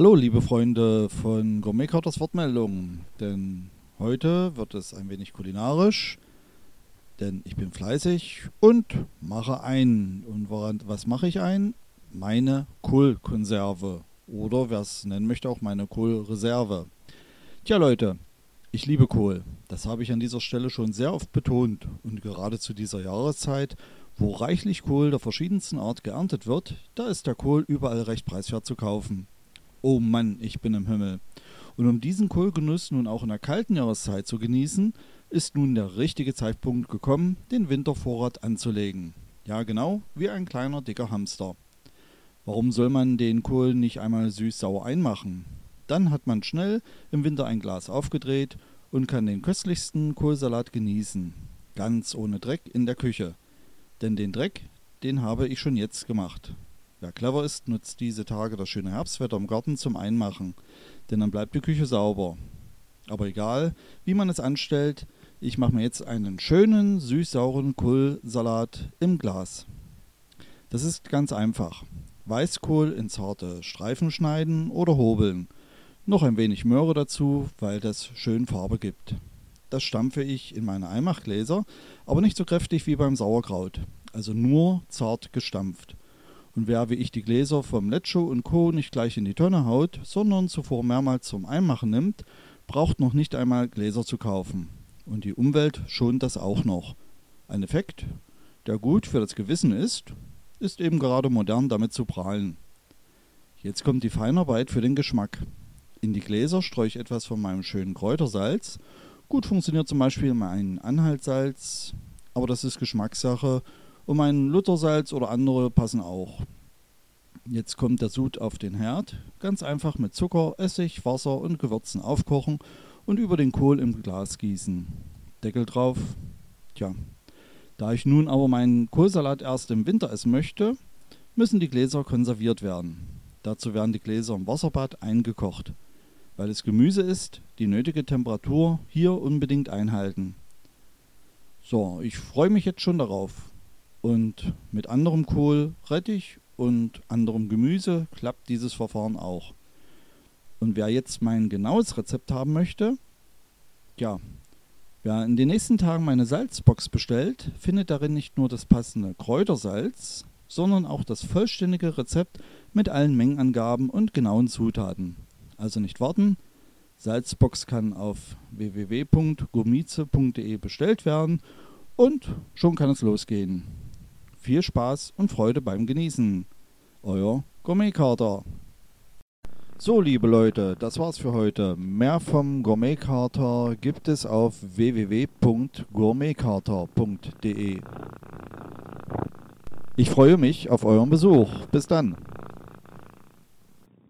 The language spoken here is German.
Hallo, liebe Freunde von Gourmet Carters Wortmeldung. Denn heute wird es ein wenig kulinarisch, denn ich bin fleißig und mache ein. Und woran, was mache ich ein? Meine Kohlkonserve. Oder wer es nennen möchte, auch meine Kohlreserve. Tja, Leute, ich liebe Kohl. Das habe ich an dieser Stelle schon sehr oft betont. Und gerade zu dieser Jahreszeit, wo reichlich Kohl der verschiedensten Art geerntet wird, da ist der Kohl überall recht preiswert zu kaufen. Oh Mann, ich bin im Himmel. Und um diesen Kohlgenuss nun auch in der kalten Jahreszeit zu genießen, ist nun der richtige Zeitpunkt gekommen, den Wintervorrat anzulegen. Ja, genau, wie ein kleiner dicker Hamster. Warum soll man den Kohl nicht einmal süß-sauer einmachen? Dann hat man schnell im Winter ein Glas aufgedreht und kann den köstlichsten Kohlsalat genießen. Ganz ohne Dreck in der Küche. Denn den Dreck, den habe ich schon jetzt gemacht. Wer clever ist, nutzt diese Tage das schöne Herbstwetter im Garten zum Einmachen, denn dann bleibt die Küche sauber. Aber egal, wie man es anstellt, ich mache mir jetzt einen schönen süß-sauren Kohlsalat im Glas. Das ist ganz einfach. Weißkohl in zarte Streifen schneiden oder hobeln. Noch ein wenig Möhre dazu, weil das schön Farbe gibt. Das stampfe ich in meine Einmachgläser, aber nicht so kräftig wie beim Sauerkraut, also nur zart gestampft. Und wer wie ich die Gläser vom Lecho und Co. nicht gleich in die Tonne haut, sondern zuvor mehrmals zum Einmachen nimmt, braucht noch nicht einmal Gläser zu kaufen. Und die Umwelt schont das auch noch. Ein Effekt, der gut für das Gewissen ist, ist eben gerade modern damit zu prahlen. Jetzt kommt die Feinarbeit für den Geschmack. In die Gläser streue ich etwas von meinem schönen Kräutersalz. Gut funktioniert zum Beispiel mein Anhaltsalz, aber das ist Geschmackssache und mein Luthersalz oder andere passen auch. Jetzt kommt der Sud auf den Herd. Ganz einfach mit Zucker, Essig, Wasser und Gewürzen aufkochen und über den Kohl im Glas gießen. Deckel drauf. Tja, da ich nun aber meinen Kohlsalat erst im Winter essen möchte, müssen die Gläser konserviert werden. Dazu werden die Gläser im Wasserbad eingekocht. Weil es Gemüse ist, die nötige Temperatur hier unbedingt einhalten. So, ich freue mich jetzt schon darauf. Und mit anderem Kohl, Rettich und anderem Gemüse klappt dieses Verfahren auch. Und wer jetzt mein genaues Rezept haben möchte, ja, wer in den nächsten Tagen meine Salzbox bestellt, findet darin nicht nur das passende Kräutersalz, sondern auch das vollständige Rezept mit allen Mengenangaben und genauen Zutaten. Also nicht warten, Salzbox kann auf www.gourmize.de bestellt werden und schon kann es losgehen. Viel Spaß und Freude beim Genießen. Euer Gourmetkater. So, liebe Leute, das war's für heute. Mehr vom Gourmetkater gibt es auf www.gourmetkater.de. Ich freue mich auf euren Besuch. Bis dann.